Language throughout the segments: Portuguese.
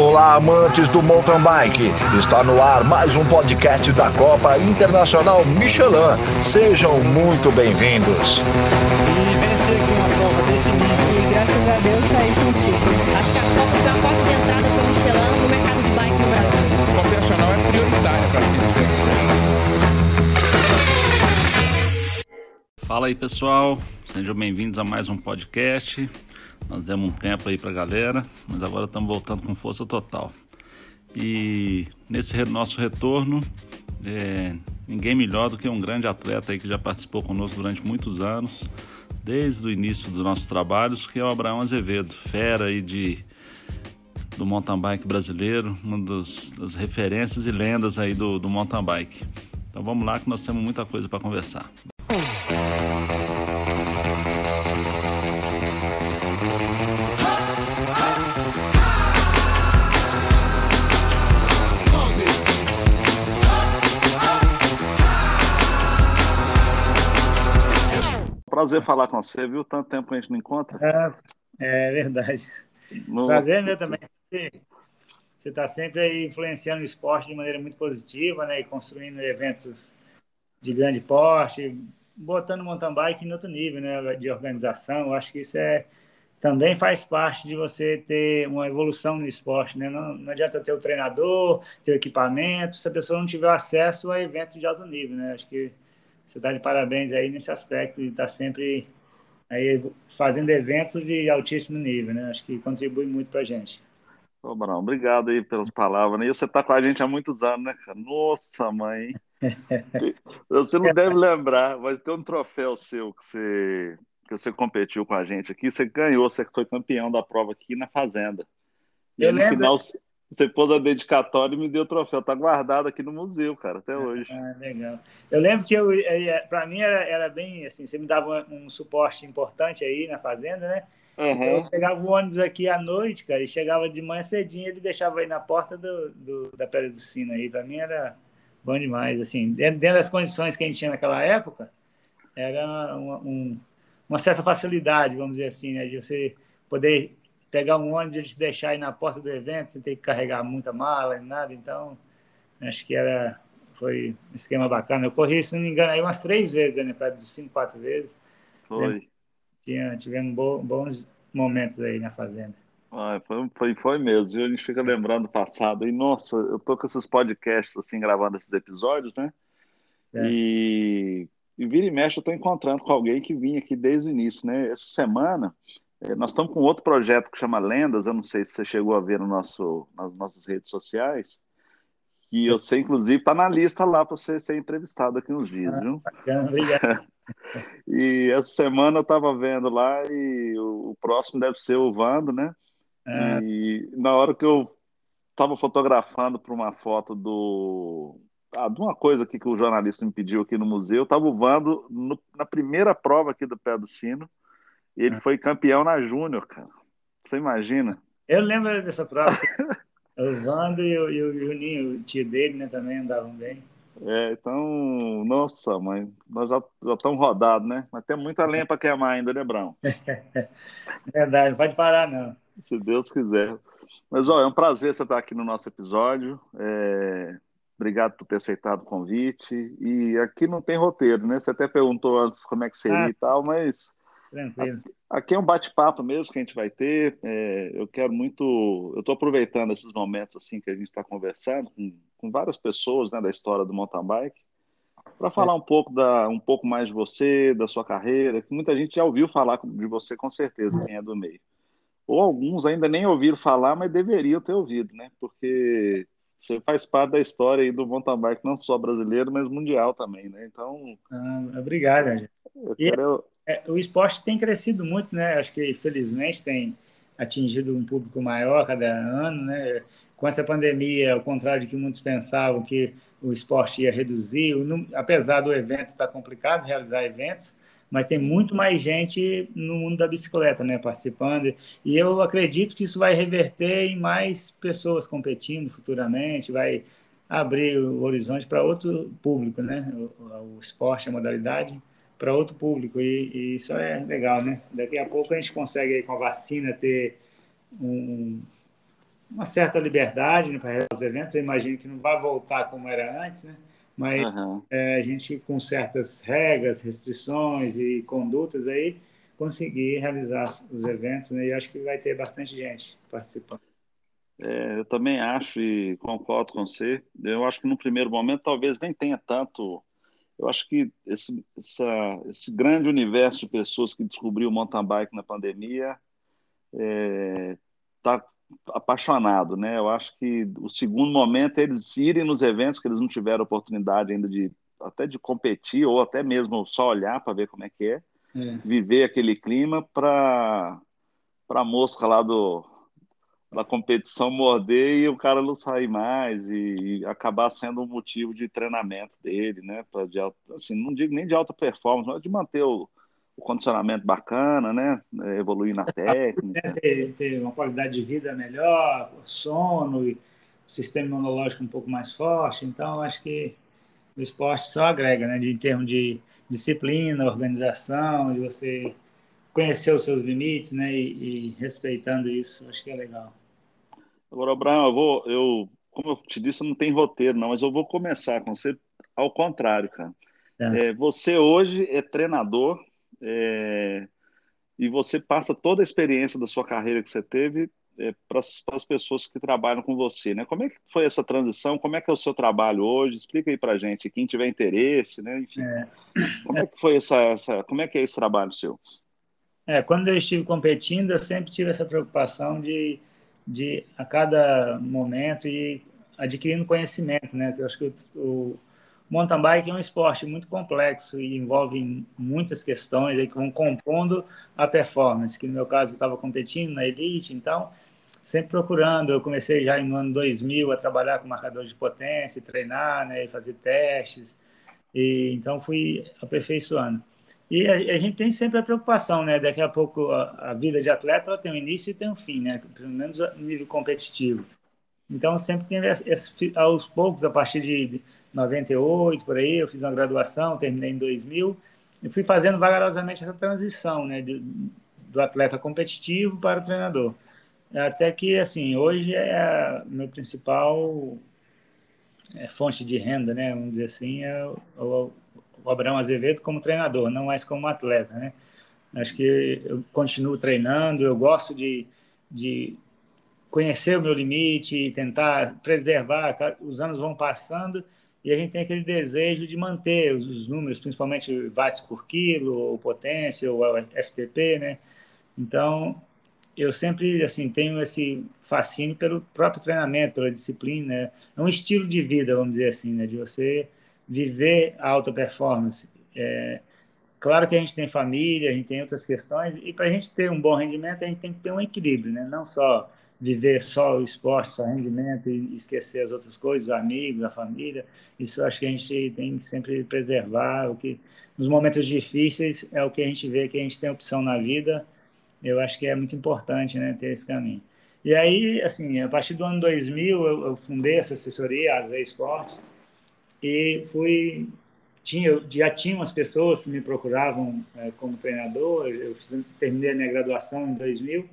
Olá, amantes do mountain bike. Está no ar mais um podcast da Copa Internacional Michelin. Sejam muito bem-vindos. A Deus. Acho que a Copa porta de entrada para o Michelin no mercado de bike no Brasil. É para se Fala aí pessoal, sejam bem-vindos a mais um podcast. Nós demos um tempo aí pra galera, mas agora estamos voltando com força total. E nesse nosso retorno, é, ninguém melhor do que um grande atleta aí que já participou conosco durante muitos anos, desde o início dos nossos trabalhos, que é o Abraão Azevedo, fera aí de, do mountain bike brasileiro, uma dos- das referências e lendas aí do, do mountain bike. Então vamos lá que nós temos muita coisa para conversar. Prazer falar com você, viu? Tanto tempo que a gente não encontra. É, é verdade. Nossa Prazer meu também. Você está sempre aí influenciando o esporte de maneira muito positiva, né? E construindo eventos de grande porte, botando mountain bike em outro nível, né? De organização. Eu acho que isso é também faz parte de você ter uma evolução no esporte, né? Não, não adianta ter o treinador, ter o equipamento, se a pessoa não tiver acesso a eventos de alto nível, né? Acho que você está de parabéns aí nesse aspecto e está sempre aí fazendo eventos de altíssimo nível, né? Acho que contribui muito para a gente. Ô, Brão, obrigado aí pelas palavras. né? E você tá com a gente há muitos anos, né, cara? Nossa, mãe. Você não deve lembrar, mas tem um troféu seu que você, que você competiu com a gente aqui. Você ganhou, você foi campeão da prova aqui na Fazenda. E Eu aí, no lembro. final você pôs a dedicatória e me deu o troféu. Tá guardado aqui no museu, cara, até hoje. Ah, legal. Eu lembro que eu, para mim era, era bem assim, você me dava um, um suporte importante aí na fazenda, né? Então, Aham. eu chegava o ônibus aqui à noite, cara, e chegava de manhã cedinho, ele deixava aí na porta do, do- da Pedra do Sino aí. Para mim era bom demais, assim, dentro, dentro das condições que a gente tinha naquela época, era uma, um- uma certa facilidade, vamos dizer assim, né, de você poder pegar um ônibus e deixar aí na porta do evento, sem ter que carregar muita mala e nada, então acho que era foi um esquema bacana. Eu corri, se não me engano, aí umas três vezes, né, Pedra do Sino, quatro vezes. Foi. Tinha, tivemos bo- bons momentos aí na fazenda. Ah, foi, foi, foi mesmo. A gente fica lembrando do passado. E, nossa, eu tô com esses podcasts, assim, gravando esses episódios, né? É. E, e vira e mexe, eu tô encontrando com alguém que vinha aqui desde o início, né? Essa semana, nós estamos com outro projeto que chama Lendas. Eu não sei se você chegou a ver no nosso, nas nossas redes sociais. E eu sei, inclusive, tá na lista lá para você ser entrevistado aqui uns dias, viu? Bacana, obrigado. E essa semana eu estava vendo lá e o, o próximo deve ser o Vando, né? Ah, E na hora que eu estava fotografando para uma foto do. Ah, de uma coisa aqui que o jornalista me pediu aqui no museu, estava o Vando no- na primeira prova aqui do Pé do Sino e ele foi campeão na Júnior, cara. Você imagina? eu lembro dessa prova. O Vando e o, e o Juninho, o tio dele, né, também andavam bem. É, então, nossa, mãe, nós já, já estamos rodados, né? Mas tem muita lenha para queimar ainda, né, Brão? Verdade, não pode parar, não. Se Deus quiser. Mas, ó, é um prazer você estar aqui no nosso episódio. É, Obrigado por ter aceitado o convite. E aqui não tem roteiro, né? Você até perguntou antes como é que seria Ah. e tal, mas Tranquilo. aqui é um bate-papo mesmo que a gente vai ter. É, eu quero muito. Eu estou aproveitando esses momentos assim que a gente está conversando com, com várias pessoas né, da história do mountain bike para falar um pouco da um pouco mais de você, da sua carreira, que muita gente já ouviu falar de você com certeza, quem é do meio. Ou alguns ainda nem ouviram falar, mas deveriam ter ouvido, né? Porque você faz parte da história aí do mountain bike, não só brasileiro, mas mundial também, né? Então, Ah, obrigado, eu quero. É, o esporte tem crescido muito, né? Acho que felizmente tem atingido um público maior cada ano, né? Com essa pandemia, ao contrário de que muitos pensavam que o esporte ia reduzir, o apesar do evento estar complicado realizar eventos, mas tem muito mais gente no mundo da bicicleta, né, participando. E eu acredito que isso vai reverter em mais pessoas competindo futuramente, vai abrir o horizonte para outro público, né? O, o esporte, a modalidade para outro público e, e, isso é legal, né? Daqui a pouco a gente consegue aí, com a vacina ter um, uma certa liberdade né, para os eventos. Eu imagino que não vai voltar como era antes, né? mas Aham. é, a gente, com certas regras, restrições e condutas aí, conseguir realizar os eventos. Né? E acho que vai ter bastante gente participando. É, eu também acho e concordo com você. Eu acho que no primeiro momento talvez nem tenha tanto. Eu acho que esse, essa- esse grande universo de pessoas que descobriu o mountain bike na pandemia está apaixonado, né? Eu acho que o segundo momento é eles irem nos eventos que eles não tiveram oportunidade ainda de até de competir ou até mesmo só olhar para ver como é que é, É. viver aquele clima para para a mosca lá do da competição morder e o cara não sair mais e, e acabar sendo um motivo de treinamento dele, né? Pra, de, assim, não digo nem de alta performance, mas de manter o, o condicionamento bacana, né? É, Evoluir na técnica. ter, ter uma qualidade de vida melhor, sono e sistema imunológico um pouco mais forte. Então, acho que o esporte só agrega, né? De, em termos de disciplina, organização, de você conhecer os seus limites, né? E, e respeitando isso, acho que é legal. Agora, Abraão, eu vou, eu, como eu te disse, não tem roteiro, não, mas eu vou começar com você ao contrário, cara. Tá. É, você hoje é treinador, é, e você passa toda a experiência da sua carreira que você teve para as pessoas que trabalham com você, né? Como é que foi essa transição? Como é que é o seu trabalho hoje? Explica aí para gente, quem tiver interesse, né? Enfim, como é que foi essa, essa, como é que é esse trabalho seu? É, quando eu estive competindo, eu sempre tive essa preocupação de, de a cada momento ir adquirindo conhecimento, né? Eu acho que o, o mountain bike é um esporte muito complexo e envolve muitas questões aí que vão compondo a performance. Que no meu caso eu estava competindo na elite, então sempre procurando. Eu comecei já no ano 2000 a trabalhar com marcador de potência, treinar, né? E fazer testes. E então fui aperfeiçoando. E a, a, gente tem sempre a preocupação, né? Daqui a pouco a, a, vida de atleta ela tem um início e tem um fim, né? Pelo menos no nível competitivo. Então sempre tem aos poucos, a partir de 98 por aí, eu fiz uma graduação, terminei em 2000 e fui fazendo vagarosamente essa transição, né? De, do atleta competitivo para o treinador. Até que assim hoje é meu principal é, fonte de renda, né? Vamos dizer assim, é o, o Abraão Azevedo como treinador, não mais como atleta, né? Acho que eu continuo treinando, eu gosto de, de conhecer o meu limite e tentar preservar. Os anos vão passando e a gente tem aquele desejo de manter os, os números, principalmente watts por quilo, ou potência, ou FTP, né? Então, eu sempre assim tenho esse fascínio pelo próprio treinamento, pela disciplina. É um estilo de vida, vamos dizer assim, né? De você viver a alta performance. É, claro que a gente tem família, a gente tem outras questões, e para a gente ter um bom rendimento, a gente tem que ter um equilíbrio, né? não só viver só o esporte, só rendimento e esquecer as outras coisas, os amigos, a família. Isso acho que a gente tem que sempre preservar. O que nos momentos difíceis é o que a gente vê que a gente tem opção na vida. Eu acho que é muito importante, né, ter esse caminho. E aí, assim, a partir do ano 2000, eu, eu fundei essa assessoria, a Z Esportes, e fui tinha já tinha umas pessoas que me procuravam é, como treinador eu fiz, terminei a minha graduação em 2000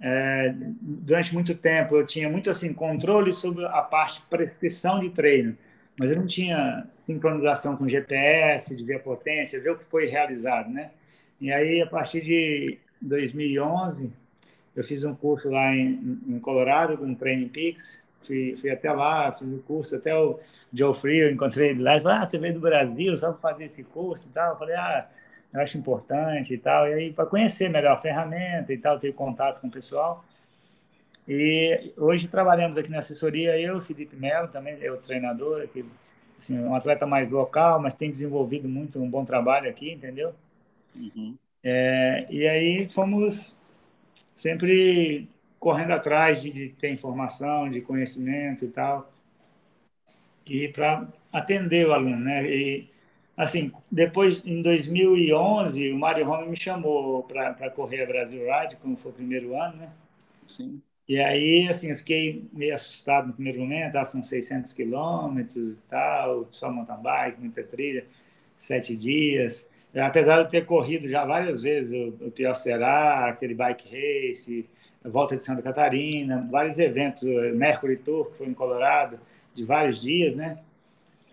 é, durante muito tempo eu tinha muito assim controle sobre a parte de prescrição de treino mas eu não tinha sincronização com GPS de ver a potência ver o que foi realizado né e aí a partir de 2011 eu fiz um curso lá em, em Colorado com Training Peaks. Fui, fui até lá fiz o curso até o Joe Free, eu encontrei ele lá, ele falou, ah, você veio do Brasil só para fazer esse curso e tal, eu falei, ah, eu acho importante e tal, e aí para conhecer melhor a ferramenta e tal, ter contato com o pessoal, e hoje trabalhamos aqui na assessoria, eu, Felipe Melo, também é o treinador, aqui, assim, um atleta mais local, mas tem desenvolvido muito um bom trabalho aqui, entendeu? Uhum. É, e aí fomos sempre correndo atrás de, de ter informação, de conhecimento e tal, e para atender o aluno, né? E assim, depois em 2011, o Mário Roma me chamou para correr a Brasil Ride, como foi o primeiro ano, né? Sim. E aí, assim, eu fiquei meio assustado no primeiro momento, ah, são 600 quilômetros e tal, só mountain bike, muita trilha, sete dias. Apesar de eu ter corrido já várias vezes o, o Pior Será, aquele bike race, a Volta de Santa Catarina, vários eventos, Mercury Tour, que foi em Colorado, de vários dias, né?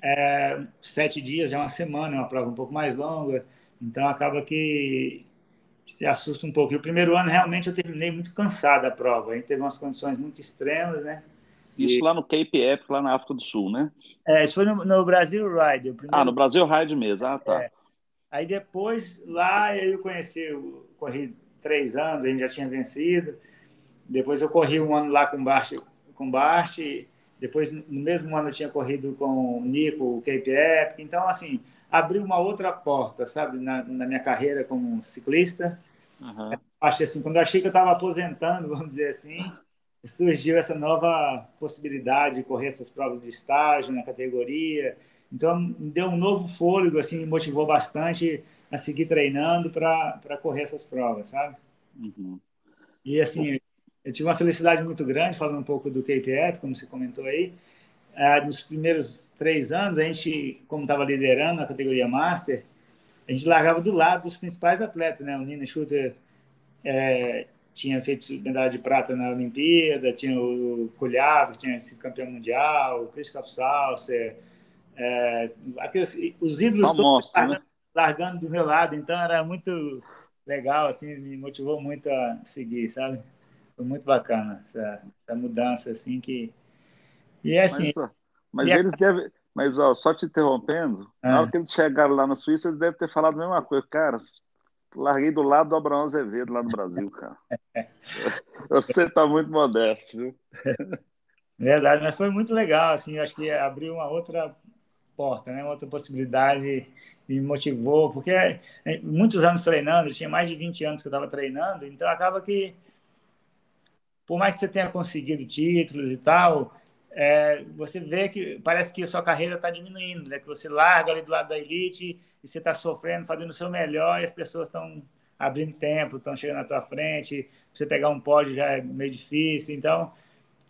É, sete dias, já é uma semana, é uma prova um pouco mais longa, então acaba que se assusta um pouco. E o primeiro ano, realmente, eu terminei muito cansado a prova. A gente teve umas condições muito extremas, né? Isso lá no Cape Epic, lá na África do Sul, né? É, isso foi no, no Brasil Ride. Primeiro... Ah, no Brasil Ride mesmo. Ah, tá. É. Aí depois, lá eu conheci, eu corri três anos, a gente já tinha vencido. Depois eu corri um ano lá com Bart, com Bart. Depois, no mesmo ano, eu tinha corrido com o Nico, o Cape Epic. Então, assim, abriu uma outra porta, sabe, na, na minha carreira como ciclista. Uhum. Achei assim, quando eu achei que eu estava aposentando, vamos dizer assim, surgiu essa nova possibilidade de correr essas provas de estágio na categoria. Então, me deu um novo fôlego, assim, me motivou bastante a seguir treinando para correr essas provas, sabe? Uhum. E, assim, eu tive uma felicidade muito grande, falando um pouco do KPF, como você comentou aí. Ah, nos primeiros três anos, a gente, como estava liderando a categoria Master, a gente largava do lado dos principais atletas, né? O Nina Schutter é, tinha feito medalha de prata na Olimpíada, tinha o Kulhava, que tinha sido campeão mundial, o Christoph Salser, é, aqueles, os ídolos todos largando, né? largando do meu lado, então era muito legal, assim, me motivou muito a seguir, sabe? Foi muito bacana essa, essa mudança, assim, que... E é assim... Mas, mas e eles a... devem... Mas, ó, só te interrompendo, ah. na hora que eles chegaram lá na Suíça, eles devem ter falado a mesma coisa. Cara, larguei do lado do Abraão Azevedo lá no Brasil, cara. Você está muito modesto, viu? Verdade, mas foi muito legal, assim, acho que abriu uma outra porta, né? Outra possibilidade me motivou, porque é, muitos anos treinando, tinha mais de 20 anos que eu estava treinando, então acaba que por mais que você tenha conseguido títulos e tal, é, você vê que parece que a sua carreira está diminuindo, né? que você larga ali do lado da elite e você está sofrendo, fazendo o seu melhor e as pessoas estão abrindo tempo, estão chegando na tua frente, você pegar um pódio já é meio difícil. Então,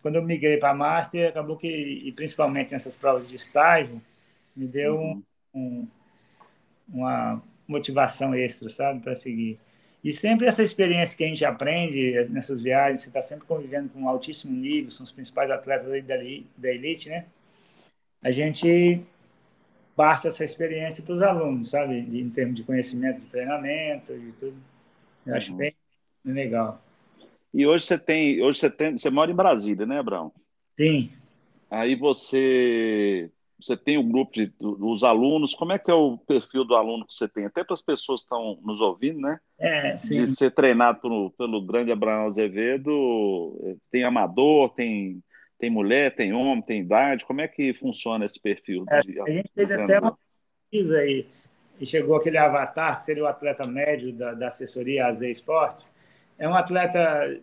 quando eu migrei para Master, acabou que, e principalmente nessas provas de estágio, me deu uhum. um, um, uma motivação extra, sabe, para seguir. E sempre essa experiência que a gente aprende nessas viagens, você está sempre convivendo com um altíssimo nível, são os principais atletas da, elite, né? A gente passa essa experiência para os alunos, sabe? Em termos de conhecimento de treinamento e tudo. Eu acho uhum. bem legal. E hoje você tem, hoje você tem, você mora em Brasília, né, Abraão? Sim. Aí você você tem o um grupo de, dos alunos, como é que é o perfil do aluno que você tem? Até para as pessoas que estão nos ouvindo, né? É, sim. De ser treinado pelo, pelo grande Abraão Azevedo, tem amador, tem, tem mulher, tem homem, tem idade, como é que funciona esse perfil? É, de, a gente fez até uma pesquisa aí, e chegou aquele avatar, que seria o atleta médio da, da assessoria AZ Esportes, é um atleta,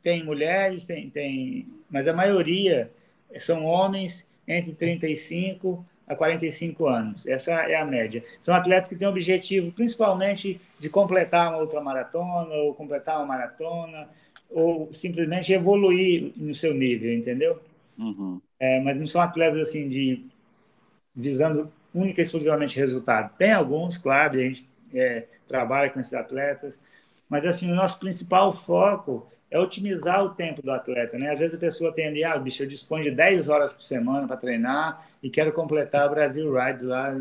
tem mulheres, tem, tem, mas a maioria são homens entre 35 a 45 anos. Essa é a média. São atletas que têm o objetivo, principalmente, de completar uma outra maratona, ou completar uma maratona, ou simplesmente evoluir no seu nível, entendeu? Uhum. É, mas não são atletas assim de visando única e exclusivamente resultado. Tem alguns, claro, a gente é, trabalha com esses atletas, mas assim o nosso principal foco é otimizar o tempo do atleta, né? Às vezes a pessoa tem ali, ah, bicho, eu disponho de 10 horas por semana para treinar e quero completar o Brasil Ride lá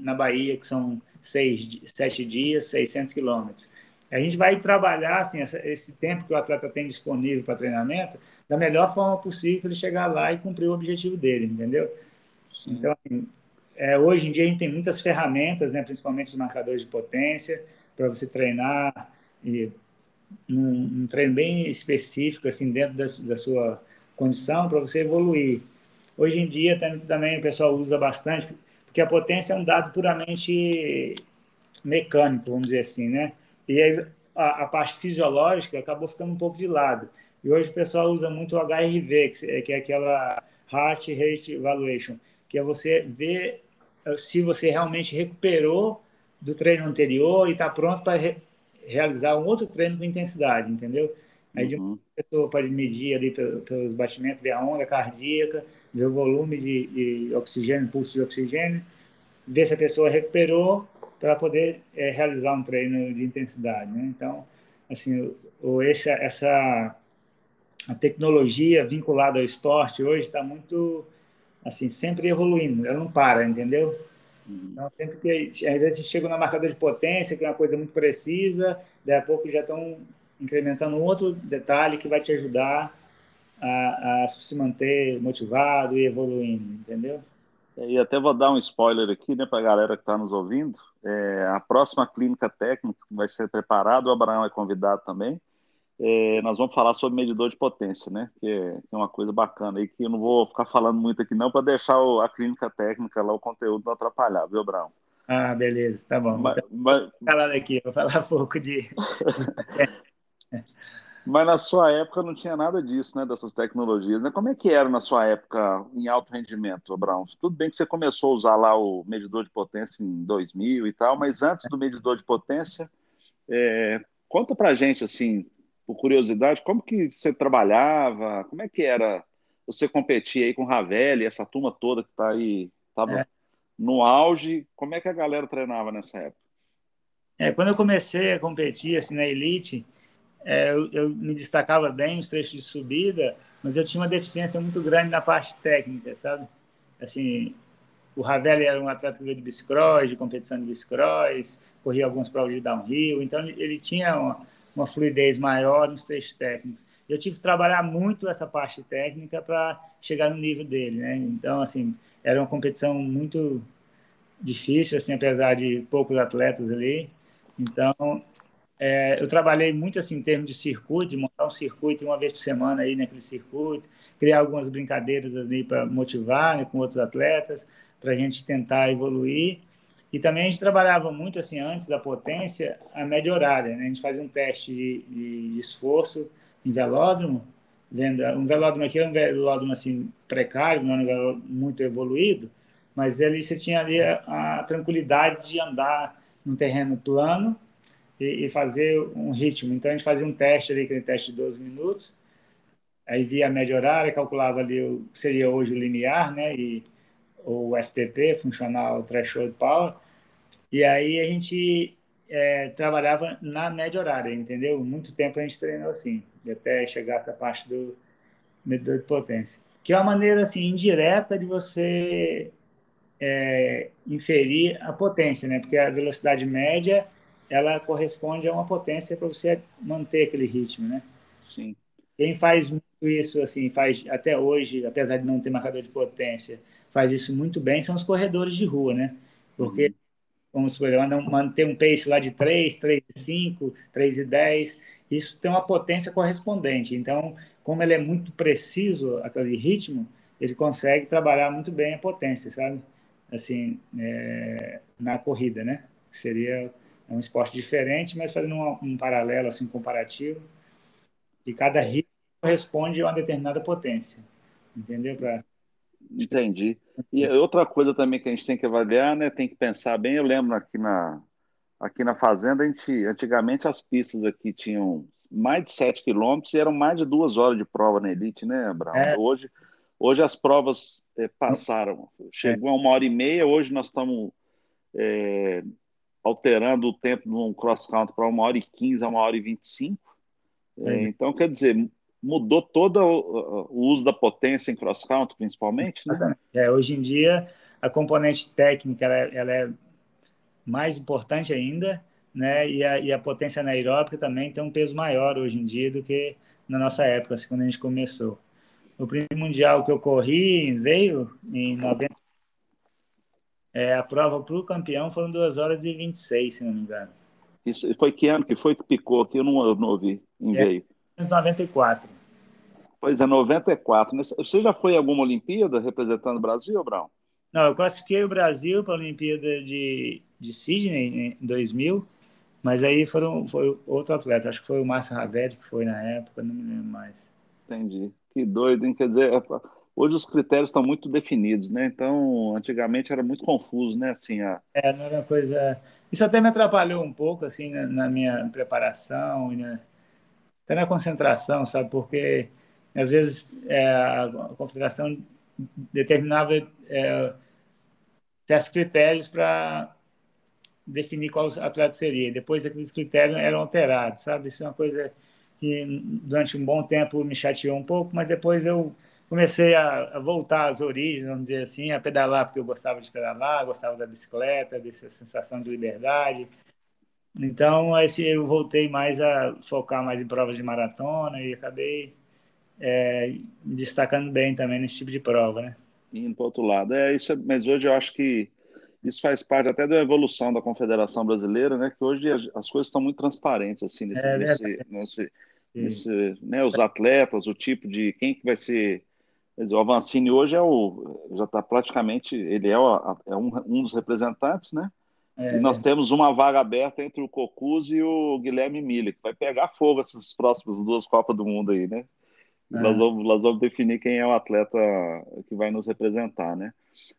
na Bahia, que são seis, sete dias, 600 quilômetros. A gente vai trabalhar assim, esse tempo que o atleta tem disponível para treinamento da melhor forma possível para ele chegar lá e cumprir o objetivo dele, entendeu? Então, assim, é, hoje em dia a gente tem muitas ferramentas, né, principalmente os marcadores de potência, para você treinar e num, um treino bem específico, assim, dentro da, da sua condição, para você evoluir. Hoje em dia também o pessoal usa bastante, porque a potência é um dado puramente mecânico, vamos dizer assim, né? E aí a, a parte fisiológica acabou ficando um pouco de lado. E hoje o pessoal usa muito o HRV, que, que é aquela Heart Rate Evaluation, que é você ver eh, se você realmente recuperou do treino anterior e está pronto para realizar um outro treino com intensidade, entendeu? Aí de uma pessoa pode medir ali pelos pelo batimentos, ver a onda cardíaca, ver o volume de, de, oxigênio, pulso de oxigênio, ver se a pessoa recuperou para poder é, realizar um treino de intensidade. Né? Então, assim, o, essa, essa a tecnologia vinculada ao esporte hoje está muito, assim, sempre evoluindo, ela não para, entendeu? Então, sempre que, às vezes, chega na marcador de potência, que é uma coisa muito precisa, daí a pouco já estão incrementando um outro detalhe que vai te ajudar a, a se manter motivado e evoluindo, entendeu? E até vou dar um spoiler aqui, né, para a galera que está nos ouvindo. É, a próxima clínica técnica vai ser preparada, o Abraão é convidado também. É, nós vamos falar sobre medidor de potência, né? Que é, que é, uma coisa bacana aí, que eu não vou ficar falando muito aqui não, para deixar o, a clínica técnica lá, o conteúdo não atrapalhar, viu, Abraão? Ah, beleza, tá bom. Mas, então, mas... Falar aqui, vou falar pouco de. Mas na sua época não tinha nada disso, né? Dessas tecnologias. Né? Como é que era na sua época em alto rendimento, Abraão? Tudo bem que você começou a usar lá o medidor de potência em 2000 e tal, mas antes do medidor de potência, é... conta pra gente, assim, por curiosidade, como que você trabalhava? Como é que era você competir aí com Ravelli, essa turma toda que está aí, estava é. no auge? Como é que a galera treinava nessa época? É, quando eu comecei a competir assim, na elite, é, eu, eu, me destacava bem nos trechos de subida, mas eu tinha uma deficiência muito grande na parte técnica, sabe? Assim, o Ravelli era um atleta de bicicross, de competição de bicicross, corria algumas provas de downhill, então ele tinha uma, uma fluidez maior nos trechos técnicos. Eu tive que trabalhar muito essa parte técnica para chegar no nível dele, né? Então, assim, era uma competição muito difícil, assim, apesar de poucos atletas ali. Então, é, eu trabalhei muito assim em termos de circuito, de montar um circuito uma vez por semana aí naquele circuito, criar algumas brincadeiras ali para motivar né, com outros atletas, para a gente tentar evoluir. E também a gente trabalhava muito assim antes da potência a média horária. Né? A gente fazia um teste de, de esforço em velódromo, vendo um velódromo aqui é um velódromo assim precário, não é um velódromo muito evoluído, mas ali você tinha ali a, a tranquilidade de andar num terreno plano e, e, fazer um ritmo. Então, a gente fazia um teste ali, aquele teste de 12 minutos, aí via a média horária, calculava ali o que seria hoje o linear, né, e o FTP, Funcional Threshold Power, e aí a gente é, trabalhava na média horária, entendeu? Muito tempo a gente treinou assim, até chegar essa parte do medidor de potência. Que é uma maneira assim indireta de você é, inferir a potência, né? Porque a velocidade média ela corresponde a uma potência para você manter aquele ritmo, né? Sim. Quem faz isso, assim, faz até hoje, apesar de não ter marcador de potência, faz isso muito bem, são os corredores de rua, né? Porque, uhum. vamos supor, manter um pace lá de 3, 3,5, 3,10, isso tem uma potência correspondente. Então, como ele é muito preciso, aquele ritmo, ele consegue trabalhar muito bem a potência, sabe? Assim, é, na corrida, né? Seria um esporte diferente, mas fazendo um, um paralelo, assim, comparativo, e cada ritmo corresponde a uma determinada potência. Entendeu? Pra... Entendi. E outra coisa também que a gente tem que avaliar, né? Tem que pensar bem. Eu lembro aqui na, aqui na fazenda, a gente, antigamente as pistas aqui tinham mais de 7 quilômetros e eram mais de duas horas de prova na elite, né, Abraão? É. Hoje, hoje as provas é, passaram, chegou a uma hora e meia, hoje nós estamos é, alterando o tempo de um cross-country para uma hora e quinze a uma hora e vinte e cinco. É, então, quer dizer, mudou todo o, o uso da potência em cross-country, principalmente, né? É, hoje em dia, a componente técnica ela, é, ela é mais importante ainda, né? E a, e a potência anaeróbica também tem um peso maior hoje em dia do que na nossa época, assim, quando a gente começou. O primeiro mundial que eu corri veio em 90, é, a prova para o campeão foram 2 horas e 26, se não me engano. Isso foi que ano que foi que picou aqui? Eu não, eu não ouvi em é, veio. 94. Pois é, 94. Você já foi em alguma Olimpíada representando o Brasil, Brown? Não, eu classifiquei o Brasil para a Olimpíada de, de Sydney em 2000, mas aí foram, foi outro atleta, acho que foi o Márcio Ravelli que foi na época, não me lembro mais. Entendi. Que doido, hein? Quer dizer, é, Hoje os critérios estão muito definidos, né? Então, antigamente era muito confuso, né? Assim, a... É, não era uma coisa. Isso até me atrapalhou um pouco, assim, na, na minha preparação, e até na concentração, sabe? Porque às vezes é, a confederação determinava é, certos critérios para definir qual atleta seria. Depois aqueles critérios eram alterados, sabe? Isso é uma coisa que durante um bom tempo me chateou um pouco, mas depois eu comecei a, a, voltar às origens, vamos dizer assim, a pedalar porque eu gostava de pedalar, gostava da bicicleta, dessa sensação de liberdade. Então, eu voltei mais a focar mais em provas de maratona e acabei é, destacando bem também nesse tipo de prova, né? Indo para outro lado. É, isso, é, mas hoje eu acho que isso faz parte até da evolução da Confederação Brasileira, né? Que hoje as, as coisas estão muito transparentes, assim, nesse, é, nesse, nesse, nesse, né, os atletas, o tipo de quem que vai ser Dizer, o Avancini hoje é o, já está praticamente, ele é, o, é um, um, dos representantes, né? É, e nós temos uma vaga aberta entre o Cocuz e o Guilherme Miller, que vai pegar fogo essas próximas duas Copas do Mundo aí, né? É. Nós, vamos, nós vamos definir quem é o atleta que vai nos representar, né?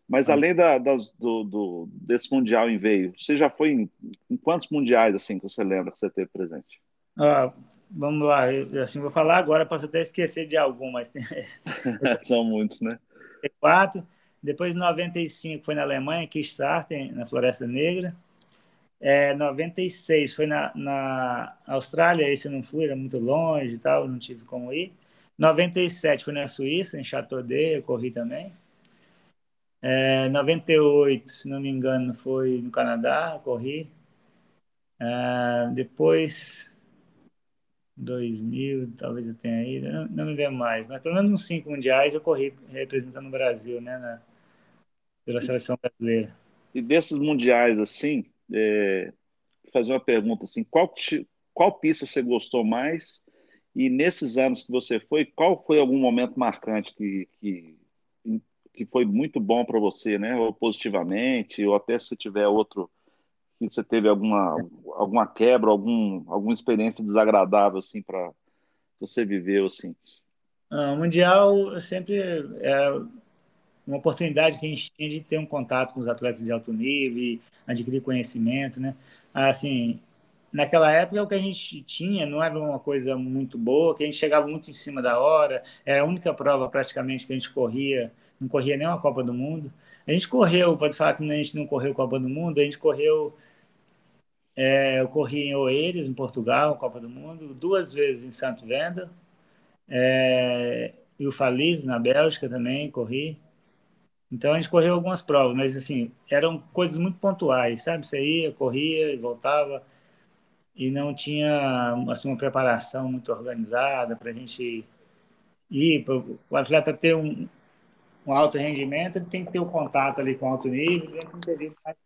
Mas é. além da, das, do, do, desse Mundial em veio, você já foi em, em, quantos mundiais, assim, que você lembra que você teve presente? Ah, vamos lá, eu, assim, vou falar agora, posso até esquecer de algum, mas... São muitos, né? Quatro, depois em 95 foi na Alemanha, Kickstarter, na Floresta Negra. É, 96 foi na, na Austrália, esse eu não fui, era muito longe e tal, não tive como ir. 97 foi na Suíça, em Chateaudet, eu corri também. É, 98, se não me engano, foi no Canadá, corri. É, depois, 2000, talvez eu tenha ido, não, não, me lembro mais, mas pelo menos uns cinco mundiais eu corri representando o Brasil, né, na, pela seleção brasileira. E desses mundiais, assim, é, fazer uma pergunta assim, qual, qual pista você gostou mais e nesses anos que você foi, qual foi algum momento marcante que, que, que foi muito bom para você, né? Ou positivamente, ou até se tiver outro que você teve alguma, alguma quebra, algum, alguma experiência desagradável assim para você viveu assim. Ah, o mundial sempre é uma oportunidade que a gente tinha de ter um contato com os atletas de alto nível adquirir conhecimento, né? Assim, naquela época o que a gente tinha não era uma coisa muito boa, que a gente chegava muito em cima da hora, era a única prova praticamente que a gente corria, não corria nem uma Copa do Mundo. A gente correu, pode falar que a gente não correu Copa do Mundo, a gente correu é, eu corri em Oeiras, em Portugal, Copa do Mundo, duas vezes em Santo Venda, é, e o Faliz, na Bélgica também, corri. Então a gente correu algumas provas, mas assim, eram coisas muito pontuais, sabe? Você ia, corria e voltava e não tinha assim, uma preparação muito organizada para a gente ir. O atleta ter um, um alto rendimento, ele tem que ter o um contato ali com alto nível de um período mais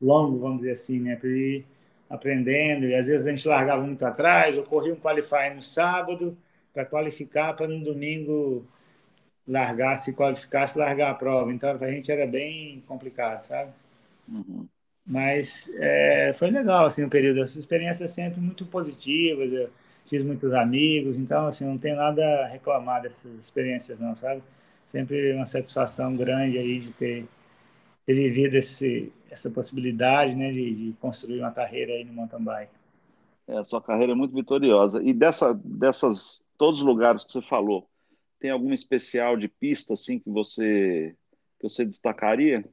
longo, vamos dizer assim, né? Para ir aprendendo. E às vezes a gente largava muito atrás, ou corria um qualify no sábado para qualificar, para no domingo largar, se qualificasse, largar a prova. Então, para a gente era bem complicado, sabe? Uhum. Mas é, foi legal, assim, o período. As experiências sempre muito positivas, eu fiz muitos amigos, então, assim, não tenho nada a reclamar dessas experiências, não, sabe? Sempre uma satisfação grande aí de ter, ter vivido esse, essa possibilidade, né, de, de construir uma carreira aí no mountain bike. É, a sua carreira é muito vitoriosa. E dessa, dessas, todos os lugares que você falou, tem algum especial de pista, assim, que você, que você destacaria?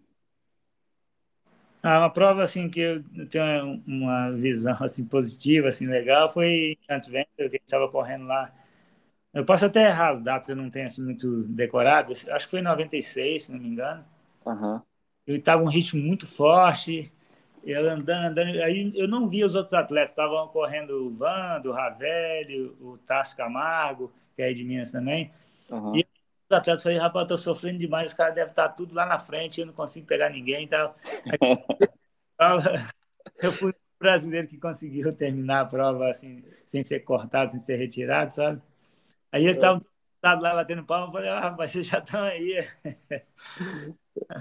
Ah, uma prova assim que eu tenho uma visão assim positiva, assim legal, foi em Adventure, que a gente estava correndo lá. Eu posso até errar as datas, eu não tenho assim muito decorado. Acho que foi em 96, se não me engano. Uhum. Eu estava um ritmo muito forte, eu andando, andando. Aí eu não via os outros atletas, estavam correndo o Vando, o Ravelli, o Tarso Camargo, que é de Minas também. Uhum. E atletas falaram, rapaz, eu tô sofrendo demais, os caras devem estar tudo lá na frente, eu não consigo pegar ninguém e tal. eu fui o brasileiro que conseguiu terminar a prova assim, sem ser cortado, sem ser retirado, sabe? Aí eles estavam lá batendo palma, eu falei, ah, rapaz, vocês já estão aí.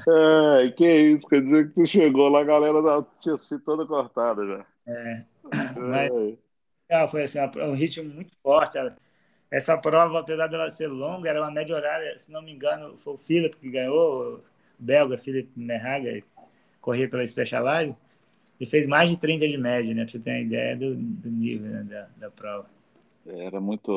É, que isso, quer dizer que tu chegou lá, a galera tinha sido toda cortada já. É, mas, é. foi assim, um ritmo muito forte. Essa prova, apesar dela ser longa, era uma média horária, se não me engano, foi o Philip que ganhou, o belga Philip Merhaga, corria pela Specialized, e fez mais de 30 de média, né? Pra você ter uma ideia do, do nível né, da, da prova. Era muito.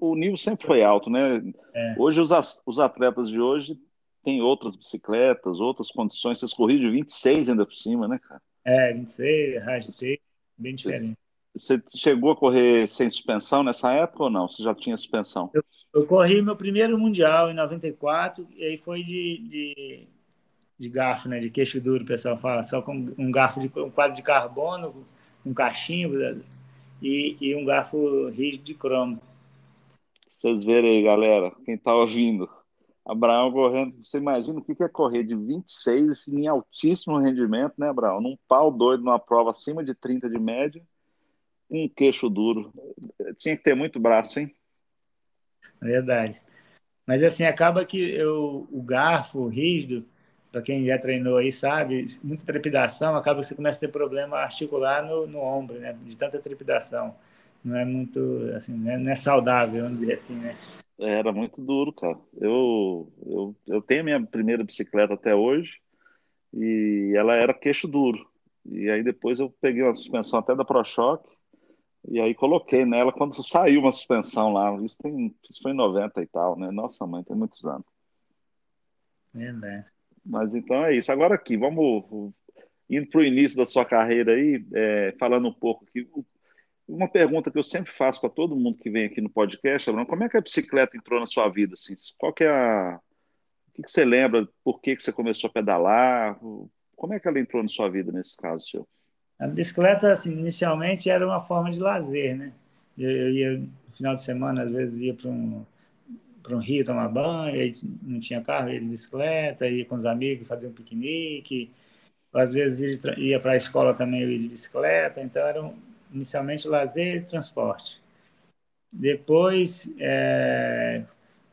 O nível sempre foi alto, né? É. Hoje, os, os atletas de hoje têm outras bicicletas, outras condições. Vocês corriam de 26 ainda por cima, né, cara? É, 26, RAST, bem diferente. Você chegou a correr sem suspensão nessa época ou não? Você já tinha suspensão? Eu, eu corri meu primeiro mundial em 94, e aí foi de, de, de garfo, né? De queixo duro, o pessoal fala, só com um garfo de um quadro de carbono, um cachimbo e, e um garfo rígido de cromo. Vocês verem aí, galera, quem está ouvindo. Abraão correndo, você imagina o que é correr de 26 assim, em altíssimo rendimento, né, Abraão? Num pau doido, numa prova acima de 30 de média, um queixo duro. Tinha que ter muito braço, hein? Verdade. Mas assim, acaba que eu, o garfo rígido, para quem já treinou aí sabe, muita trepidação, acaba que você começa a ter problema articular no, no ombro, né? De tanta trepidação. Não é muito, assim, não é, não é saudável, vamos dizer assim, né? Era muito duro, cara. Eu, eu, eu tenho a minha primeira bicicleta até hoje e ela era queixo duro. E aí depois eu peguei uma suspensão até da ProShock e aí coloquei nela quando saiu uma suspensão lá. Isso, tem, isso foi em 90 e tal, né? Nossa mãe, tem muitos anos. Verdade. Mas então é isso. Agora aqui, vamos indo para o início da sua carreira aí, é, falando um pouco aqui. Uma pergunta que eu sempre faço para todo mundo que vem aqui no podcast, Abraão, como é que a bicicleta entrou na sua vida? Assim? Qual que é a... O que, que você lembra? Por que, que você começou a pedalar? Como é que ela entrou na sua vida nesse caso, senhor? A bicicleta, assim, inicialmente era uma forma de lazer, né? Eu, eu ia no final de semana, às vezes ia para um para um rio tomar banho, aí não tinha carro, ia de bicicleta, ia com os amigos fazer um piquenique, às vezes ia para a escola também eu ia de bicicleta, então era um, inicialmente lazer e transporte. Depois é,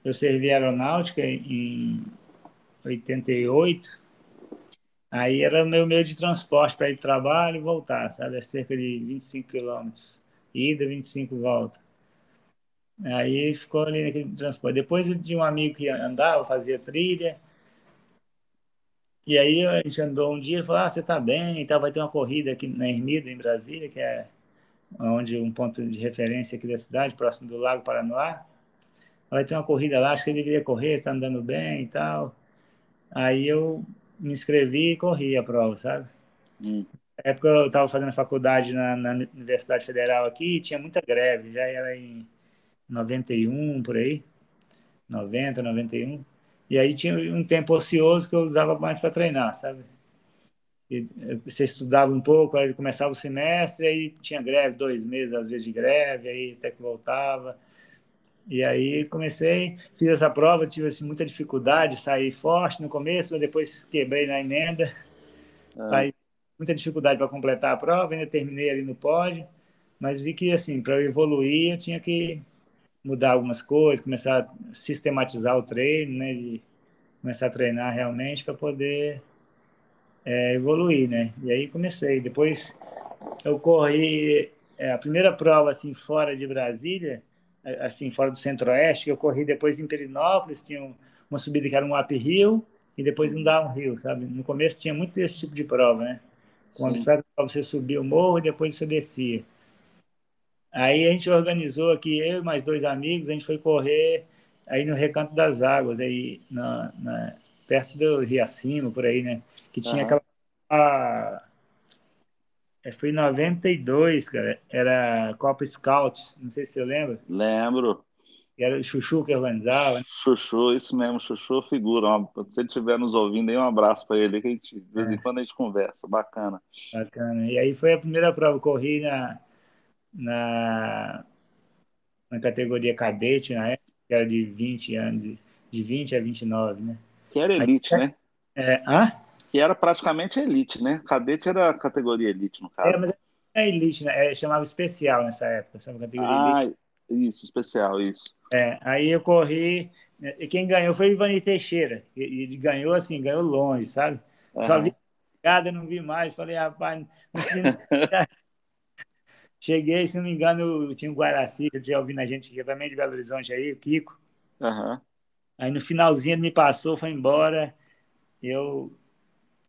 eu servi aeronáutica em 88, aí era o meu meio de transporte para ir para o trabalho e voltar, sabe? É cerca de 25 quilômetros, ida, 25 volta. Aí ficou ali naquele transporte. Depois de um amigo que andava, fazia trilha, e aí a gente andou um dia e falou, ah, você está bem, então vai ter uma corrida aqui na Ermida, em Brasília, que é onde um ponto de referência aqui da cidade, próximo do Lago Paranoá. Vai ter uma corrida lá, acho que ele deveria correr, está andando bem e tal. Aí eu me inscrevi e corri a prova, sabe? Hum. Na época eu estava fazendo faculdade na, na, Universidade Federal aqui, tinha muita greve, já era em 91, por aí, 90, 91. E aí tinha um tempo ocioso que eu usava mais para treinar, sabe? você estudava um pouco, aí começava o semestre, aí tinha greve, dois meses às vezes de greve, aí até que voltava. E aí comecei, fiz essa prova, tive assim, muita dificuldade, saí forte no começo, depois quebrei na emenda. Ah. Muita dificuldade para completar a prova, ainda terminei ali no pódio, mas vi que assim, para eu evoluir, eu tinha que mudar algumas coisas, começar a sistematizar o treino, né, de começar a treinar realmente para poder é, evoluir, né? E aí comecei. Depois eu corri é, a primeira prova assim fora de Brasília, assim fora do Centro-Oeste, que eu corri depois em Perinópolis, tinha uma subida que era um uphill e depois um downhill, sabe? No começo tinha muito esse tipo de prova, né? Com a bicicleta você subir o morro e depois você descia. Aí a gente organizou aqui, eu e mais dois amigos, a gente foi correr aí no Recanto das Águas, aí na, na perto do Rio Acima, por aí, né? que tinha uhum. aquela. A, foi em 92, cara. Era Copa Scout, não sei se você lembra. Lembro. Era o Chuchu que organizava. Né? Chuchu, isso mesmo, Chuchu figura. Se ele estiver nos ouvindo, aí um abraço para ele, que a gente, de vez em é. quando a gente conversa. Bacana. Bacana. E aí foi a primeira prova. Corri na, na, na categoria cadete, na época, que era de 20 anos, de 20 a 29, né? Que era elite, aí, né? É, ah? Que era praticamente elite, né? Cadete era a categoria elite, no caso. É, mas é elite, né? É, chamava especial nessa época, sabe? Categoria ah, elite. isso, especial, isso. É, aí eu corri, né, e quem ganhou foi o Ivani Teixeira, e ele ganhou assim, ganhou longe, sabe? Uhum. Só vi eu não vi mais, falei, rapaz, Cheguei, se não me engano, tinha o Guaraci, que tinha ouvindo a gente aqui também de Belo Horizonte aí, o Kiko. Uhum. Aí no finalzinho ele me passou, foi embora. Eu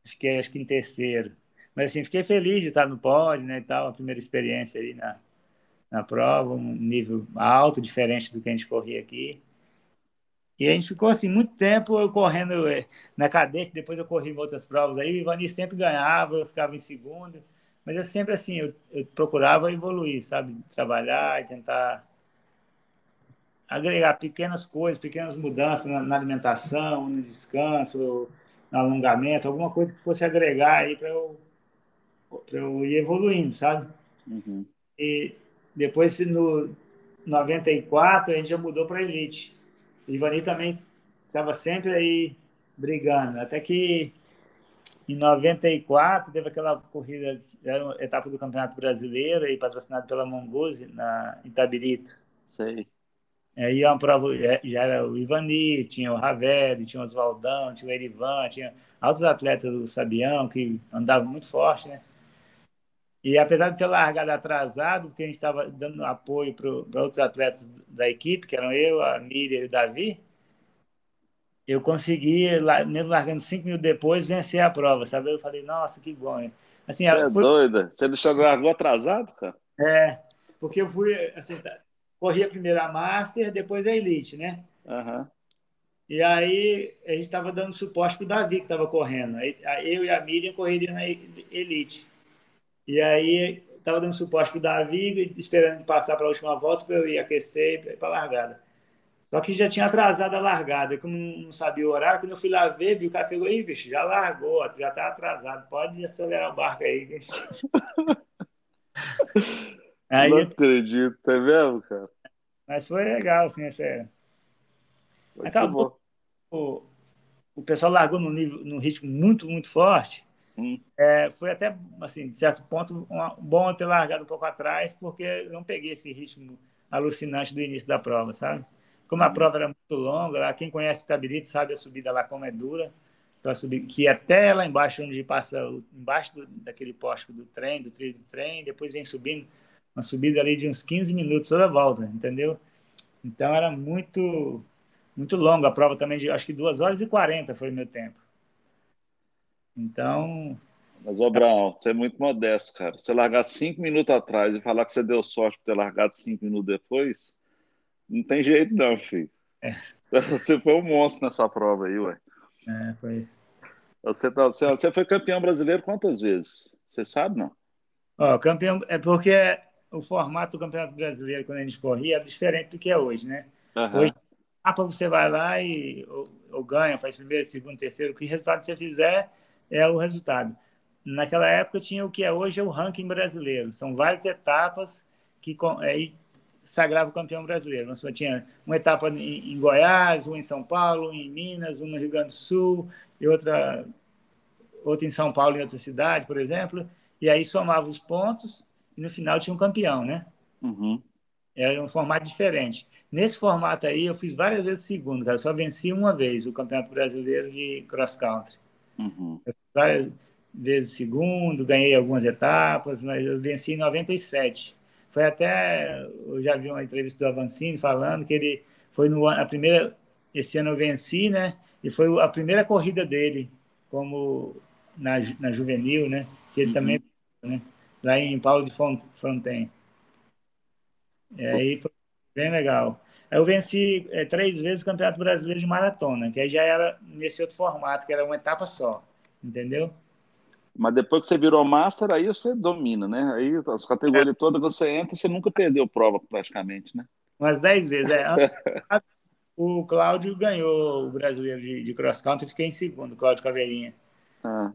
fiquei acho que em terceiro. Mas assim, fiquei feliz de estar no pódio, né, e tal, a primeira experiência aí na, na prova, um nível alto, diferente do que a gente corria aqui. E a gente ficou assim muito tempo eu correndo é, na cadete, depois eu corri em outras provas aí, o Ivani sempre ganhava, eu ficava em segundo, mas eu sempre assim, eu, eu procurava evoluir, sabe? Trabalhar tentar agregar pequenas coisas, pequenas mudanças na, na alimentação, no descanso, no alongamento, alguma coisa que fosse agregar aí para eu, eu ir evoluindo, sabe? Uhum. E depois, no 94, a gente já mudou para Elite. O Ivani também estava sempre aí brigando, até que em 94 teve aquela corrida, era uma etapa do Campeonato Brasileiro, aí, patrocinado pela Mongoose, na Itabirito. Sei. Aí uma prova, é, já era o Ivani, tinha o Raveri, tinha o Oswaldão, tinha o Erivan, tinha altos atletas do Sabião, que andavam muito forte, né? E apesar de ter largado atrasado, porque a gente estava dando apoio para outros atletas da equipe, que eram eu, a Miriam e o Davi, eu consegui, mesmo largando cinco minutos depois, vencer a prova, sabe? Eu falei, nossa, que bom. Assim, Você é fui... doida? Você deixou largou atrasado, cara? É, porque eu fui, assim, corri a primeira Master, depois a Elite, né? Uhum. E aí a gente estava dando suporte para o Davi, que estava correndo. Eu e a Miriam correriam na Elite. E aí estava dando suporte para o Davi, esperando passar para a última volta para eu ir aquecer e para a largada. Só que já tinha atrasado a largada, como não sabia o horário, quando eu fui lá ver, vi o cara falou, ih, bicho, já largou, já está atrasado, pode acelerar o barco aí. aí não acredito, é mesmo, cara? Mas foi legal, assim, essa... Acabou. O, o pessoal largou no, nível, no ritmo muito, muito forte. Hum. É, foi até, assim, de certo ponto, um, bom ter largado um pouco atrás, porque não peguei esse ritmo alucinante do início da prova, sabe? Como a prova era muito longa, lá, quem conhece Itabirito sabe a subida lá como é dura, então, subir, que até lá embaixo, onde passa, embaixo do, daquele poste do trem, do trilho do trem, depois vem subindo, uma subida ali de uns 15 minutos toda a volta, entendeu? Então era muito muito longa a prova também, de, acho que 2 horas e 40 foi o meu tempo. Então. Mas, ô, Brown, você é muito modesto, cara. Você largar cinco minutos atrás e falar que você deu sorte por ter largado cinco minutos depois, não tem jeito, não, filho. É. Você foi um monstro nessa prova aí, ué. É, foi. Você, tá, você, você foi campeão brasileiro quantas vezes? Você sabe, não? Ó, campeão. É porque o formato do Campeonato Brasileiro, quando a gente corria, era diferente do que é hoje, né? Uhum. Hoje, você vai lá e ou, ou, ganha, faz primeiro, segundo, terceiro, que resultado você fizer é o resultado. Naquela época tinha o que é hoje é o ranking brasileiro. São várias etapas que aí sagrava o campeão brasileiro. Você tinha uma etapa em, em Goiás, uma em São Paulo, em Minas, uma no Rio Grande do Sul e outra outra em São Paulo em outra cidade, por exemplo. E aí somava os pontos e no final tinha um campeão, né? Uhum. Era um formato diferente. Nesse formato aí, eu fiz várias vezes segundo, cara. Só venci uma vez o Campeonato Brasileiro de Cross Country. Uhum. Várias vezes segundo, ganhei algumas etapas, mas eu venci em 97. Foi até, eu já vi uma entrevista do Avancini falando que ele foi no a primeira, esse ano eu venci, né? E foi a primeira corrida dele como na, na juvenil, né? Que ele uhum. também, né? Lá em Paulo de Fontaine. E aí foi bem legal. Eu venci é, três vezes o Campeonato Brasileiro de Maratona, que aí já era nesse outro formato, que era uma etapa só, entendeu? Mas depois que você virou Master, aí você domina, né? Aí as categorias é. todas você entra, você nunca perdeu prova praticamente, né? Umas dez vezes, é. o Cláudio ganhou o Brasileiro de, de Cross Country e fiquei em segundo, Cláudio Caveirinha. Ah.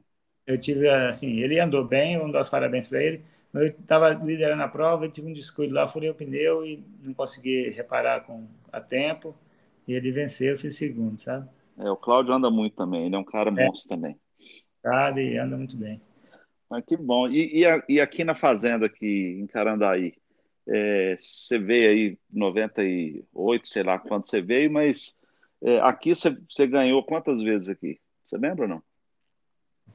Eu tive, assim, ele andou bem, vamos dar os parabéns para ele, eu estava liderando a prova, eu tive um descuido lá, furei o pneu e não consegui reparar com, a tempo. E ele venceu, eu fiz segundo, sabe? É, o Cláudio anda muito também, ele é um cara é. monstro também. Cara, e anda muito bem. Mas que bom. E, e, a, e aqui na fazenda, aqui em Carandaí, é, você veio aí 98, sei lá quando você veio, mas é, aqui você, você ganhou quantas vezes aqui? Você lembra ou não?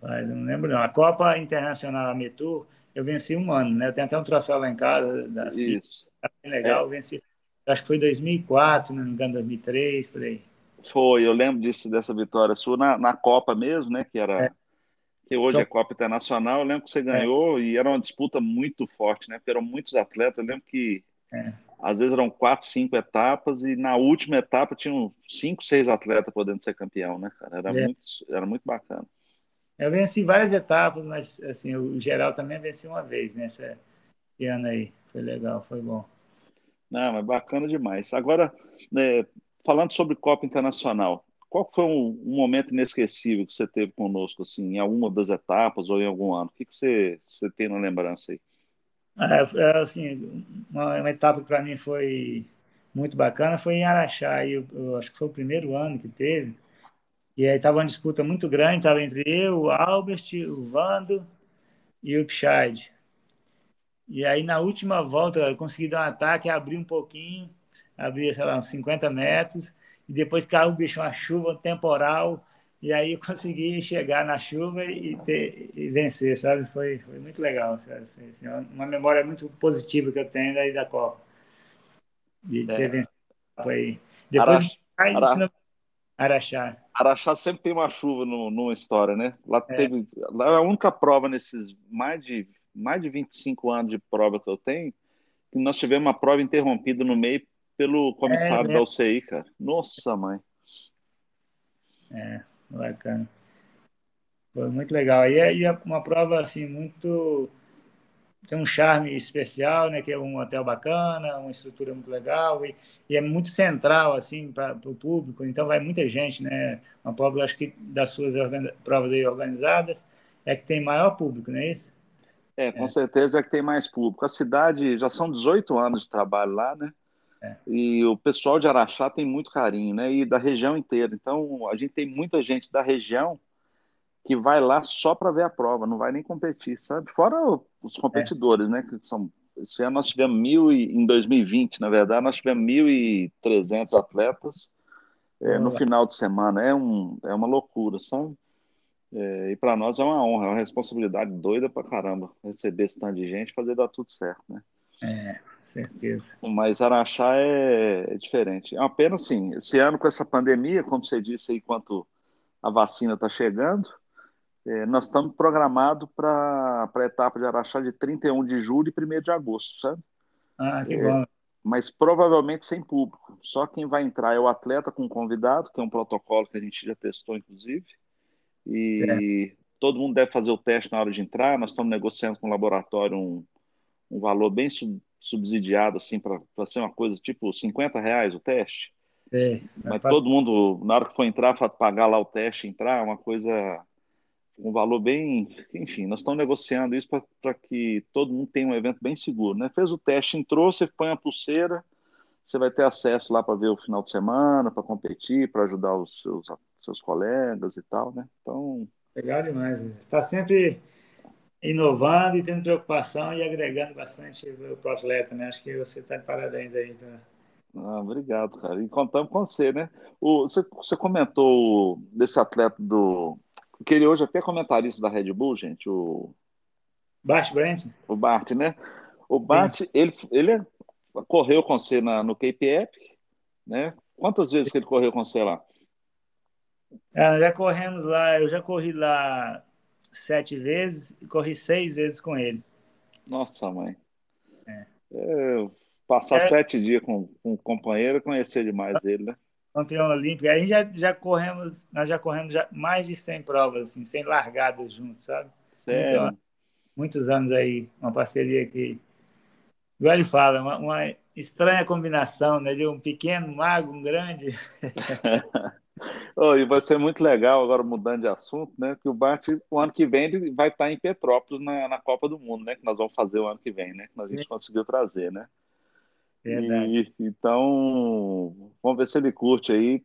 Mas não lembro não. A Copa Internacional Ametur, eu venci um ano, né? Eu tenho até um troféu lá em casa da Isso. Tá bem legal, é. eu venci. Acho que foi 2004, se não me engano, 2003, por aí. Foi, eu lembro disso, dessa vitória sua na, na Copa mesmo, né? Que era. É. Que hoje é Copa Internacional, eu lembro que você é. ganhou é. e era uma disputa muito forte, né? Porque eram muitos atletas. Eu lembro que é. às vezes eram quatro, cinco etapas, e na última etapa tinham cinco, seis atletas podendo ser campeão, né, cara? Era, é. muito, era muito bacana. Eu venci várias etapas, mas assim, o geral também venci uma vez nessa esse ano aí. Foi legal, foi bom. Não, mas bacana demais. Agora, né, falando sobre Copa Internacional, qual foi um, um, momento inesquecível que você teve conosco, assim, em alguma das etapas ou em algum ano? O que, que você, você tem na lembrança aí? É assim, uma, uma etapa que para mim foi muito bacana foi em Araxá. Eu, eu, acho que foi o primeiro ano que teve. E aí estava uma disputa muito grande, estava entre eu, o Albert, o Vando e o Pichard. E aí na última volta eu consegui dar um ataque, abrir um pouquinho, abrir, sei lá, uns 50 metros, e depois caiu o bicho, uma chuva temporal, e aí eu consegui chegar na chuva e, ter, e vencer, sabe? Foi, foi muito legal. Assim, assim, uma memória muito positiva que eu tenho daí da Copa. De, de é. ter vencido. Foi. Depois, Araxá. Araxá. Araxá sempre tem uma chuva no, numa história, né? Lá é. teve. Lá é a única prova nesses mais de, mais de 25 anos de prova que eu tenho, que nós tivemos uma prova interrompida no meio pelo comissário é, da UCI, cara. Nossa, mãe. É. Bacana. Foi muito legal. E é, é uma prova assim muito tem um charme especial, né? Que é um hotel bacana, uma estrutura muito legal e, e é muito central assim para o público. Então vai muita gente, né? Uma prova, acho que das suas provas aí organizadas é que tem maior público, não é isso? É, com é. certeza é que tem mais público. A cidade já são 18 anos de trabalho lá, né? É. E o pessoal de Araxá tem muito carinho, né? E da região inteira. Então, a gente tem muita gente da região que vai lá só para ver a prova, não vai nem competir, sabe? Fora os competidores, é. né? Que são, esse ano nós tivemos mil e, em 2020, na verdade, nós tivemos 1.300 atletas é, no final de semana. É, um, é uma loucura, sabe? É, e para nós é uma honra, é uma responsabilidade doida para caramba receber esse tanto de gente e fazer dar tudo certo, né? É certeza. Mas Araxá é, é diferente. É uma pena, assim, esse ano com essa pandemia, como você disse aí, enquanto a vacina está chegando, é, nós estamos programados para a etapa de Araxá de 31 de julho e 1 de agosto, sabe? Ah, que é, bom. Mas provavelmente sem público. Só quem vai entrar é o atleta com convidado, que é um protocolo que a gente já testou, inclusive. E certo. todo mundo deve fazer o teste na hora de entrar. Nós estamos negociando com o laboratório um, um valor bem sub, subsidiado, assim, para ser uma coisa tipo 50 reais o teste. É, Mas pra... todo mundo, na hora que for entrar, pagar lá o teste, entrar, é uma coisa, um valor bem. Enfim, nós estamos negociando isso para que todo mundo tenha um evento bem seguro. Né? Fez o teste, entrou, você põe a pulseira, você vai ter acesso lá para ver o final de semana, para competir, para ajudar os seus, seus colegas e tal, né? Então. Legal demais. Está sempre inovando e tendo preocupação e agregando bastante o atleta, né? Acho que você está de parabéns aí. Pra... Ah, obrigado, cara. E contamos com você, né? O, você, você comentou desse atleta do. Que ele hoje é até comentarista da Red Bull, gente, o. Bart Brent? O Bart, né? O Bart, ele, ele é, correu com você na, no Cape Epic, né? Quantas vezes que ele correu com você lá? Ah, já corremos lá, eu já corri lá sete vezes e corri seis vezes com ele. Nossa, mãe. É. É, passar é. sete dias com, com um companheiro, conhecer demais ele, né? Campeão olímpico. Aí já, já corremos, nós já corremos já mais de 100 provas, assim, 100 largadas juntos, sabe? Sério? Então, muitos anos aí, uma parceria que, igual ele fala, uma, uma estranha combinação, né? De um pequeno mago, um grande. Oh, e vai ser muito legal, agora mudando de assunto, né? Que o Bart, o ano que vem, ele vai estar em Petrópolis na, na Copa do Mundo, né? Que nós vamos fazer o ano que vem, né? Que a gente é. conseguiu trazer, né? Verdade. E, então, vamos ver se ele curte aí.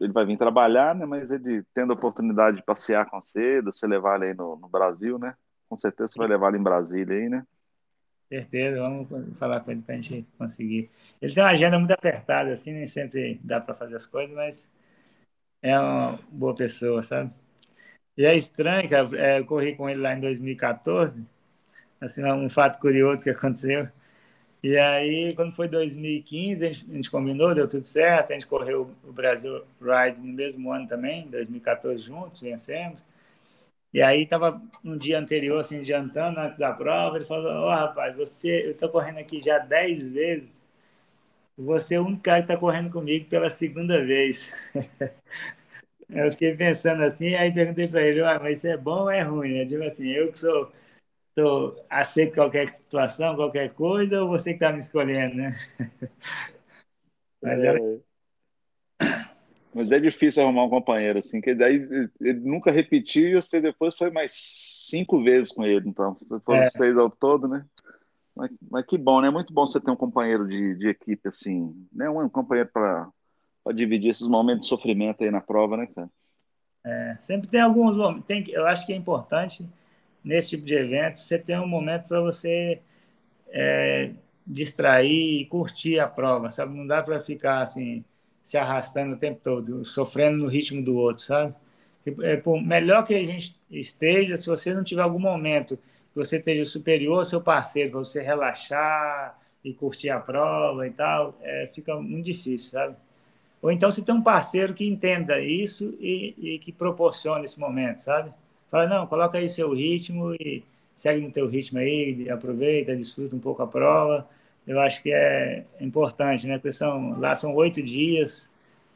Ele vai vir trabalhar, né? Mas ele tendo a oportunidade de passear com você, de você levar ele aí no, no Brasil, né? Com certeza você vai levar ele em Brasília aí, né? Certeza, vamos falar com ele para a gente conseguir. Ele tem uma agenda muito apertada, assim, nem sempre dá para fazer as coisas, mas é uma boa pessoa, sabe? E é estranho, cara, é, eu corri com ele lá em 2014, assim, um fato curioso que aconteceu. E aí, quando foi 2015, a gente, a gente combinou, deu tudo certo, a gente correu o Brasil Ride no mesmo ano também, 2014 juntos, vencemos. E aí estava um dia anterior, assim, jantando antes da prova, ele falou, ó, oh, rapaz, você, eu estou correndo aqui já 10 vezes você é o único cara que está correndo comigo pela segunda vez. Eu fiquei pensando assim, aí perguntei para ele, ah, mas isso é bom ou é ruim? Né? Tipo assim, eu que sou, sou aceito qualquer situação, qualquer coisa, ou você que está me escolhendo, né? Mas, era... é... mas é difícil arrumar um companheiro assim, que daí ele nunca repetiu e você depois foi mais cinco vezes com ele, então. Foram é. seis ao todo, né? Mas, mas, que bom, né? Muito bom você ter um companheiro de, de equipe assim, né? Um companheiro para dividir esses momentos de sofrimento aí na prova, né, cara? É, sempre tem alguns momentos. Tem, eu acho que é importante nesse tipo de evento você ter um momento para você é, distrair e curtir a prova, sabe? Não dá para ficar assim se arrastando o tempo todo, sofrendo no ritmo do outro, sabe? É, por melhor que a gente esteja, se você não tiver algum momento que você esteja superior ao seu parceiro, para você relaxar e curtir a prova e tal, é, fica muito difícil, sabe? Ou então se tem um parceiro que entenda isso e, e, que proporcione esse momento, sabe? Fala, não, coloca aí seu ritmo e segue no teu ritmo aí, aproveita, desfruta um pouco a prova. Eu acho que é importante, né? Porque são, lá são oito dias,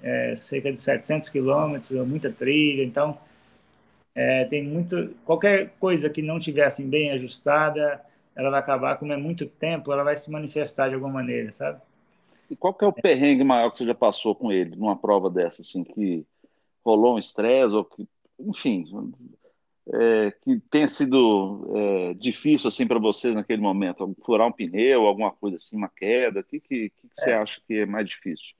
é, cerca de 700 quilômetros, muita trilha, então é, tem muito. Qualquer coisa que não tivesse bem ajustada, ela vai acabar, como é muito tempo, ela vai se manifestar de alguma maneira, sabe? E qual que é o perrengue maior que você já passou com ele numa prova dessa, assim, que rolou um estresse, ou que, enfim, é, que tenha sido é, difícil assim para vocês naquele momento? Furar um pneu, alguma coisa assim, uma queda? O que, que, que, você é. acha que é mais difícil?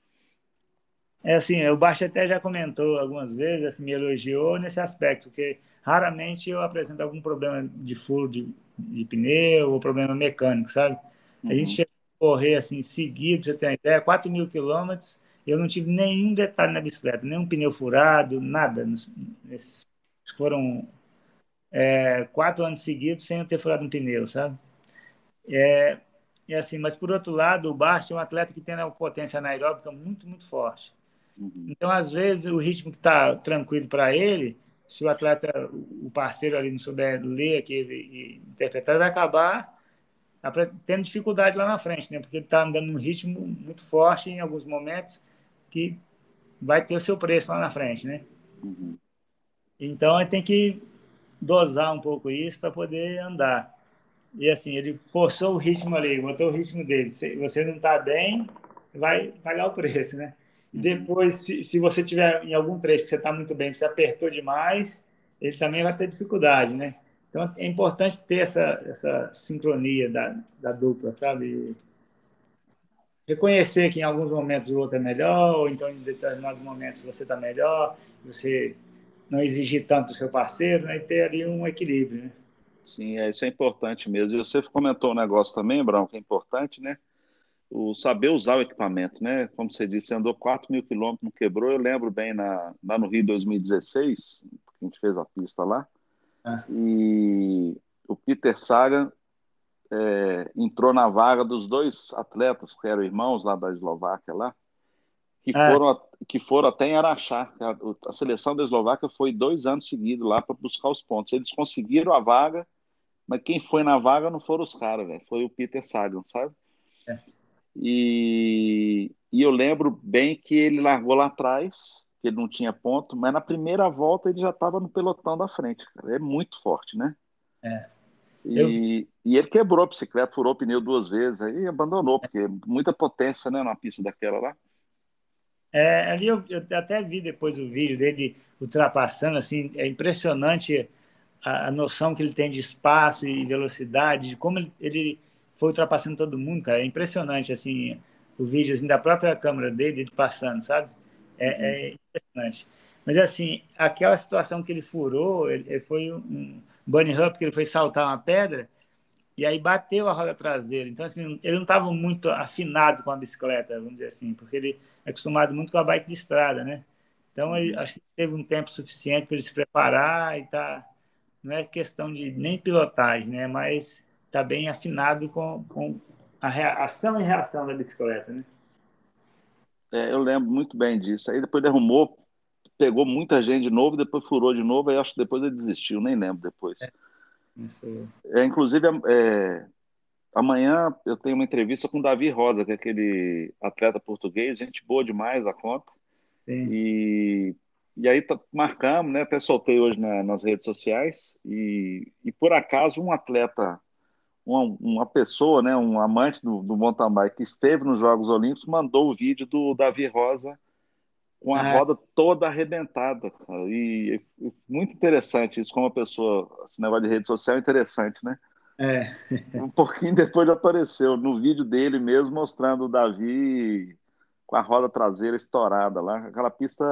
É assim, o Baixo até já comentou algumas vezes, assim, me elogiou nesse aspecto, porque raramente eu apresento algum problema de furo de, de pneu ou problema mecânico, sabe? Uhum. A gente uhum. chegou a correr assim, seguido, você tem uma ideia, 4 mil quilômetros, eu não tive nenhum detalhe na bicicleta, nenhum pneu furado, nada. Foram é, quatro anos seguidos sem eu ter furado um pneu, sabe? É, é assim, mas por outro lado, o Baixo é um atleta que tem uma potência anaeróbica muito, muito forte. Uhum. Então, às vezes, o ritmo que está tranquilo para ele, se o atleta, o parceiro ali não souber ler aquilo e interpretar, ele vai acabar tendo dificuldade lá na frente, né? Porque ele está andando num ritmo muito forte em alguns momentos que vai ter o seu preço lá na frente, né? Uhum. Então, ele tem que dosar um pouco isso para poder andar. E assim, ele forçou o ritmo ali, botou o ritmo dele. Se você não está bem, vai pagar o preço, né? Depois, se, se você tiver em algum trecho que você está muito bem, você apertou demais, ele também vai ter dificuldade, né? Então é importante ter essa, essa sincronia da, da dupla, sabe? Reconhecer que em alguns momentos o outro é melhor, ou então em determinados momentos você está melhor, você não exigir tanto do seu parceiro, né? E ter ali um equilíbrio, né? Sim, é, isso é importante mesmo. E você comentou um negócio também, Brão, que é importante, né? o saber usar o equipamento, né? Como você disse, você andou 4 mil quilômetros, não quebrou. Eu lembro bem na, lá no Rio 2016, a gente fez a pista lá, ah. e o Peter Sagan é, entrou na vaga dos dois atletas que eram irmãos lá da Eslováquia lá, que, ah. foram, que foram até em Araxá. A, a seleção da Eslováquia foi dois anos seguidos lá para buscar os pontos. Eles conseguiram a vaga, mas quem foi na vaga não foram os caras, velho. Foi o Peter Sagan, sabe? É. E, e eu lembro bem que ele largou lá atrás, que ele não tinha ponto, mas na primeira volta ele já estava no pelotão da frente. Cara. É muito forte, né? É. E, eu... e ele quebrou a bicicleta, furou o pneu duas vezes, aí abandonou, porque muita potência né, na pista daquela lá. É, ali eu, eu, até vi depois o vídeo dele ultrapassando, assim, é impressionante a, a, noção que ele tem de espaço e velocidade, de como ele, ele foi ultrapassando todo mundo, cara. É impressionante, assim, o vídeo assim, da própria câmera dele, ele passando, sabe? É, é impressionante. Mas, assim, aquela situação que ele furou, ele, ele foi um bunny hop, que ele foi saltar uma pedra, e aí bateu a roda traseira. Então, assim, ele não estava muito afinado com a bicicleta, vamos dizer assim, porque ele é acostumado muito com a bike de estrada, né? Então, ele, acho que teve um tempo suficiente para ele se preparar e tá. Não é questão de nem pilotagem, né? Mas está bem afinado com, com a ação e reação da bicicleta, né? É, eu lembro muito bem disso. Aí depois derrumou, pegou muita gente de novo, depois furou de novo, aí acho que depois ele desistiu, nem lembro depois. É. é inclusive, é, amanhã eu tenho uma entrevista com o Davi Rosa, que é aquele atleta português, gente boa demais da conta. Sim. E, e aí tá, marcamos, né? Até soltei hoje na, nas redes sociais. E, e por acaso um atleta, uma, uma pessoa, né? Um amante do, do mountain bike que esteve nos Jogos Olímpicos mandou o vídeo do Davi Rosa com a ah. roda toda arrebentada. E, e muito interessante isso, como uma pessoa, esse negócio de rede social é interessante, né? É. um pouquinho depois apareceu no vídeo dele mesmo mostrando o Davi com a roda traseira estourada lá. Aquela pista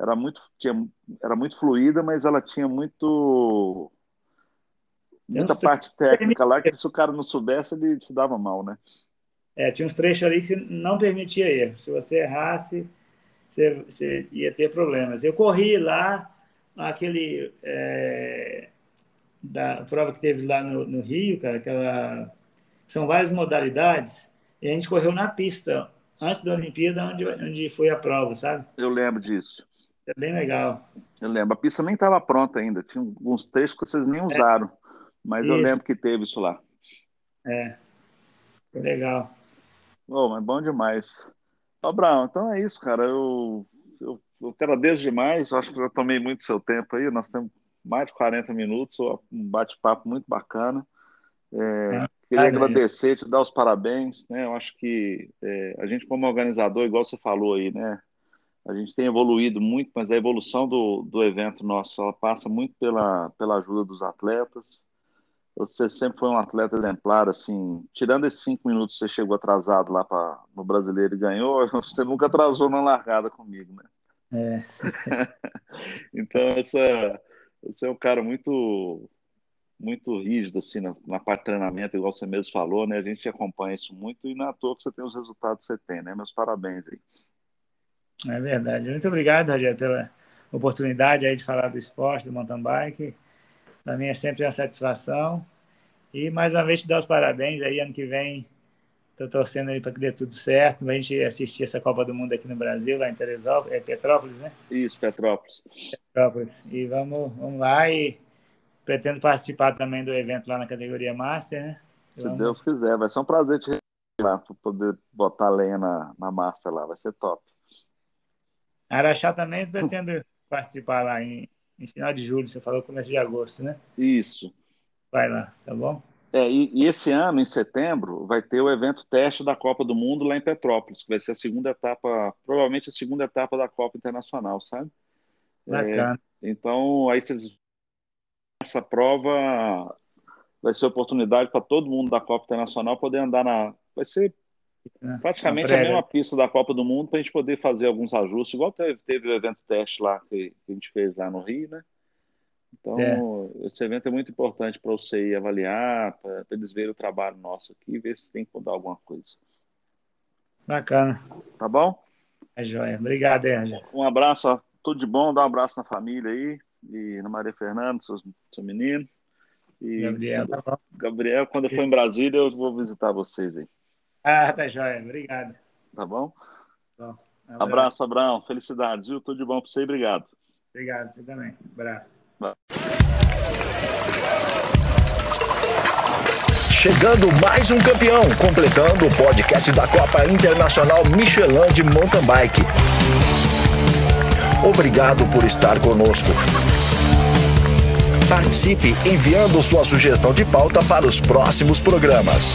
era muito, tinha, era muito fluida, mas ela tinha muito muita parte técnica lá que se o cara não soubesse ele se dava mal, né? É, tinha uns trechos ali que não permitia erro. Se você errasse, você, você ia ter problemas. Eu corri lá, aquele é, da prova que teve lá no, no Rio, cara, aquela são várias modalidades, e a gente correu na pista antes da Olimpíada, onde, onde foi a prova, sabe? Eu lembro disso. É bem legal. Eu lembro. A pista nem estava pronta ainda, tinha alguns trechos que vocês nem é. usaram, mas isso. eu lembro que teve isso lá. É, foi legal. Oh, mas bom demais. Ó, Brown, então é isso, cara. Eu, eu, eu agradeço demais. Eu acho que eu tomei muito seu tempo aí. Nós temos mais de 40 minutos, um bate-papo muito bacana. É, é, queria agradecer, te dar os parabéns. Né? Eu acho que é, a gente, como organizador, igual você falou aí, né? A gente tem evoluído muito, mas a evolução do, do evento nosso ela passa muito pela, pela ajuda dos atletas. Você sempre foi um atleta exemplar, assim, tirando esses cinco minutos que você chegou atrasado lá pra, no brasileiro e ganhou, você nunca atrasou na largada comigo, né? É. então, essa, você é um cara muito muito rígido assim na, na, parte de treinamento, igual você mesmo falou, né? A gente acompanha isso muito e não é à toa que você tem os resultados que você tem, né? Meus parabéns aí. É verdade. Muito obrigado, Rogério, pela oportunidade aí de falar do esporte, do mountain bike. Para mim é sempre uma satisfação. E mais uma vez te dar os parabéns aí, ano que vem Estou torcendo aí para que dê tudo certo, para a gente assistir essa Copa do Mundo aqui no Brasil, lá em Teresópolis, é Petrópolis, né? Isso, Petrópolis. Petrópolis. E vamos, vamos lá e pretendo participar também do evento lá na categoria Master, né? Se vamos... Deus quiser, vai ser um prazer te receber lá, para poder botar lenha na, na Master lá, vai ser top. Araxá também pretendo participar lá em, em final de julho, você falou começo de agosto, né? Isso. Vai lá, tá bom? É, e, e, esse ano, em setembro, vai ter o evento teste da Copa do Mundo lá em Petrópolis, que vai ser a segunda etapa, provavelmente a segunda etapa da Copa Internacional, sabe? Bacana. É, então, aí vocês. Essa prova vai ser oportunidade para todo mundo da Copa Internacional poder andar na. Vai ser é, praticamente a mesma pista da Copa do Mundo para a gente poder fazer alguns ajustes, igual teve, teve o evento teste lá que, que a gente fez lá no Rio, né? Então, é. esse evento é muito importante para você ir avaliar, para eles verem o trabalho nosso aqui e ver se tem que mudar alguma coisa. Bacana. Tá bom? É joia. Obrigado, Ângelo. Um abraço, ó. tudo de bom, dá um abraço na família aí, e na Maria Fernanda, seus, seu menino. E Gabriel, tá bom. Gabriel, quando eu for em Brasília, eu vou visitar vocês aí. Ah, tá joia. Obrigado. Tá bom? bom abraço. abraço, Abraão. Felicidades, viu? Tudo de bom para você e obrigado. Obrigado, você também. abraço. Chegando mais um campeão, completando o podcast da Copa Internacional Michelin de Mountain Bike. Obrigado por estar conosco. Participe enviando sua sugestão de pauta para os próximos programas.